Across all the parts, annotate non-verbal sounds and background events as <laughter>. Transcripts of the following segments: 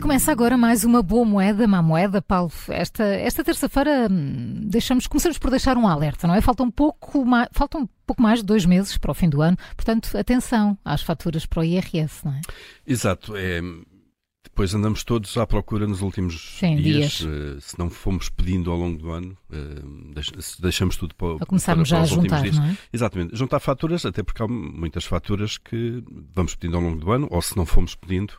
começa agora mais uma boa moeda, má moeda, Paulo. Esta, esta terça-feira hum, deixamos, começamos por deixar um alerta, não é? Faltam um pouco mais, faltam pouco mais de dois meses para o fim do ano, portanto, atenção às faturas para o IRS, não é? Exato. É, depois andamos todos à procura nos últimos Sim, dias, dias. Uh, se não fomos pedindo ao longo do ano, uh, deixamos tudo para, para começarmos já a juntar, dias. não é? Exatamente. Juntar faturas, até porque há muitas faturas que vamos pedindo ao longo do ano, ou se não fomos pedindo,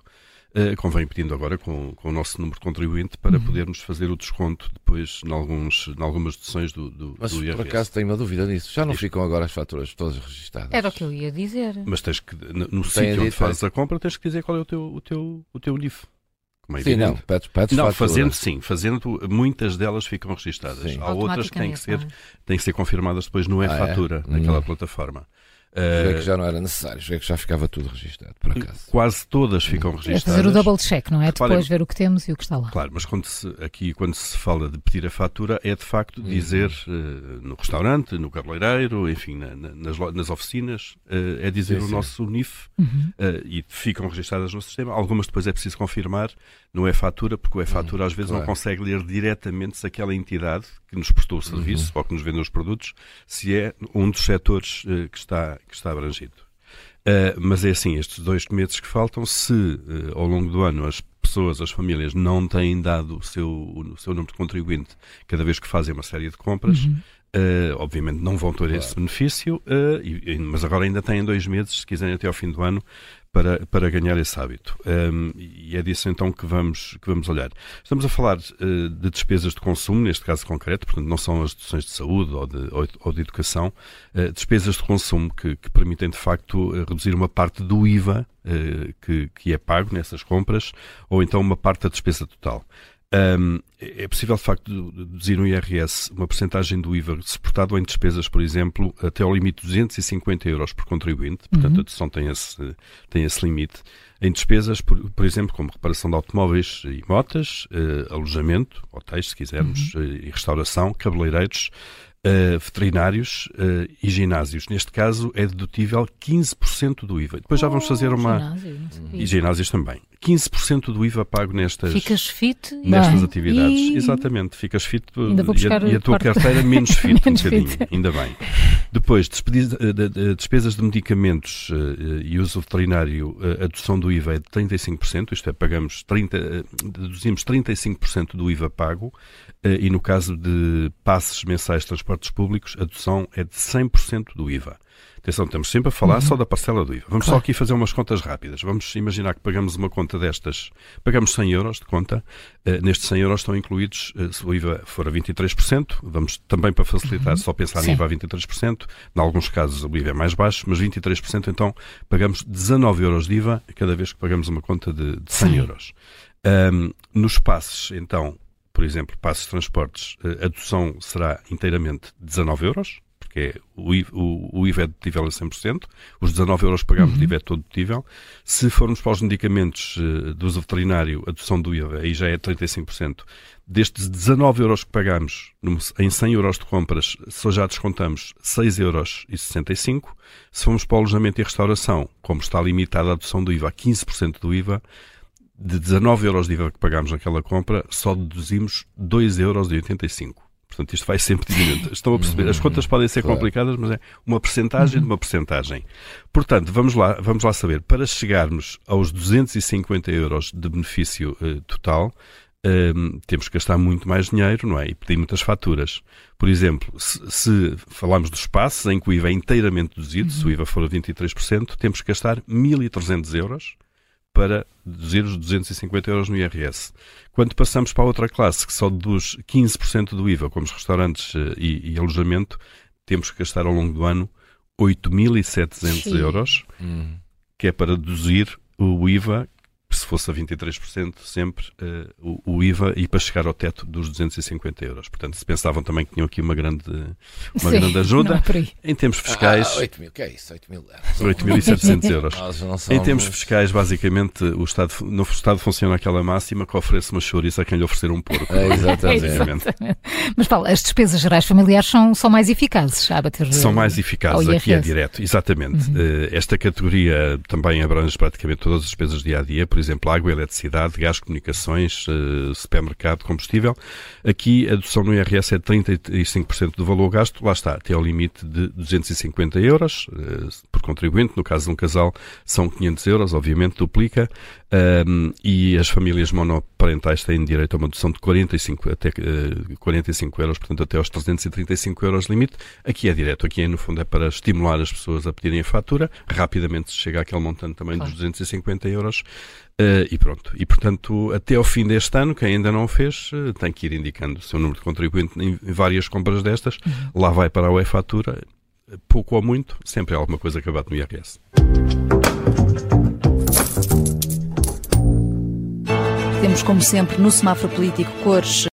Uh, convém pedindo agora com, com o nosso número de contribuinte para uhum. podermos fazer o desconto depois em, alguns, em algumas deduções do, do, Mas do IRS. por acaso tenho uma dúvida nisso. Já não Isto. ficam agora as faturas todas registadas? Era o que eu ia dizer. Mas tens que, no, no sítio onde fazes a compra, tens que dizer qual é o teu, o teu, o teu NIF. É sim, não, pedes, pedes não, fatura. fazendo sim, fazendo, muitas delas ficam registadas. Sim. Há outras que têm que ser, não é? têm que ser confirmadas depois no Ah, e-fatura, é? naquela Hum. plataforma. Uh, que já não era necessário, joguei que já ficava tudo registado, por acaso. quase todas ficam É registadas. fazer o double check, não é? Reparem- Depois ver o que temos e o que está lá. Claro, mas quando se, aqui quando se fala de pedir a fatura é de facto Uhum. dizer eh, no restaurante, no cabeleireiro, enfim, na- na- nas, nas oficinas, eh, é dizer Sim, o sim. nosso NIF Uhum. eh, e ficam registadas no sistema. Algumas depois é preciso confirmar, não é fatura, porque o e-fatura às vezes não Uhum. claro. consegue ler diretamente se aquela entidade que nos prestou o serviço Uhum. ou que nos vendeu os produtos, se é um dos setores eh, que, está, que está abrangido. Uh, mas é assim, estes dois meses que faltam, se uh, ao longo do ano as pessoas, as famílias, não têm dado o seu, o seu número de contribuinte cada vez que fazem uma série de compras, Uhum. Uh, obviamente não vão ter esse benefício, uh, e- mas agora ainda têm dois meses, se quiserem até ao fim do ano, para, para ganhar esse hábito. Um, e é disso então que vamos, que vamos olhar. Estamos a falar uh, de despesas de consumo, neste caso concreto, portanto não são as deduções de saúde ou de, ou, ou de educação, despesas de consumo que, que permitem de facto reduzir uma parte do IVA que, que é pago nessas compras ou então uma parte da despesa total. Um, é possível, de facto, deduzir no IRS uma porcentagem do IVA suportado em despesas, por exemplo, até ao limite de 250 euros por contribuinte, portanto, Uhum. a dedução tem esse, tem esse limite. Em despesas, por, por exemplo, como reparação de automóveis e motas, eh, alojamento, hotéis, se quisermos, Uhum. eh, e restauração, cabeleireiros, eh, veterinários eh, e ginásios. Neste caso, é dedutível 15% do IVA. Depois já vamos fazer Oh, uma. ginásio. E ginásios também. 15% do IVA pago nestas, Ficas fit nestas bem. atividades. E- Exatamente, ficas fit vou e, a, e a tua parte- carteira menos fit <laughs> Menos um bocadinho, fit. ainda bem. Depois, de- despesas de medicamentos eh, e uso veterinário, eh, a dedução do IVA é de 35%, isto é, pagamos 30, eh, deduzimos 35% do IVA pago, eh, e no caso de passes mensais de transportes públicos, a dedução é de 100% do IVA. Atenção, estamos sempre a falar só da parcela do IVA. Vamos só Claro. aqui fazer umas contas rápidas. Vamos imaginar que pagamos uma conta destas, pagamos 100 euros de conta, eh, nestes 100 euros estão incluídos, eh, se o IVA for a 23%, vamos também para facilitar só pensar Sim. em IVA a 23%, em alguns casos o IVA é mais baixo, mas 23% então pagamos 19 euros de IVA cada vez que pagamos uma conta de, de 100 Sim. euros. Ahm, nos passes, então, por exemplo, passos de transportes, eh, a dedução será inteiramente 19 euros, porque é o, I- o, o IVA é dedutível a 100%, os 19 euros que pagamos de IVA é todo dedutível. Se formos para os medicamentos eh, do uso veterinário, a dedução do IVA aí já é 35%. Destes 19 euros que pagamos em 100 euros de compras, só já descontamos 6 euros e 65. Se formos para o alojamento e restauração, como está limitada a dedução do IVA a 15% do IVA, de 19 euros de IVA que pagámos naquela compra, só deduzimos 2,85 euros. Portanto, isto vai sempre diminuindo. Estão a perceber? As contas podem ser Claro. complicadas, mas é uma percentagem de uma percentagem. Portanto, vamos lá, vamos lá saber. Para chegarmos aos 250 euros de benefício eh, total, eh, temos que gastar muito mais dinheiro, não é? E pedir muitas faturas. Por exemplo, se, se falarmos dos espaços em que o IVA é inteiramente deduzido, se o IVA for a 23%, temos que gastar 1.300 euros para deduzir os 250 euros no IRS. Quando passamos para a outra classe, que só deduz 15% do IVA, como os restaurantes eh, e, e alojamento, temos que gastar ao longo do ano 8.700 Sim. euros, Hum. que é para deduzir o IVA, se fosse a 23%, sempre eh, o, o IVA, e para chegar ao teto dos 250 euros. Portanto, se pensavam também que tinham aqui uma grande, uma Sim, grande Não é ajuda, por aí. em termos fiscais, Ah, 8 mil, que é isso? 8 mil. 8.700 euros. Nós não Em somos- termos fiscais, basicamente, o Estado, no Estado funciona aquela máxima que oferece uma chouriça a quem lhe oferecer um porco. É, exatamente. Basicamente. Mas Paulo, as despesas gerais familiares são, são mais eficazes a bater São mais eficazes, aqui é direto, exatamente. Eh, Esta categoria também abrange praticamente todas as despesas dia a dia, por exemplo, água, eletricidade, gás, comunicações, uh, supermercado, combustível. Aqui a dedução no IRS é de 35% do valor gasto, lá está, até ao limite de 250 euros uh, por contribuinte. No caso de um casal, são 500 euros, obviamente, duplica. Um, e as famílias monoparentais têm direito a uma dedução de 45, até, uh, 45 euros, portanto até aos 335 euros limite. Aqui é direto, aqui no fundo é para estimular as pessoas a pedirem a fatura, rapidamente se chega àquele montante também claro. dos 250 euros uh, e pronto. E portanto, até ao fim deste ano, quem ainda não fez, uh, tem que ir indicando o seu número de contribuinte em várias compras destas, uhum. lá vai para a e-fatura, pouco ou muito, sempre há alguma coisa que abate no IRS. Temos, como sempre, no semáforo político cores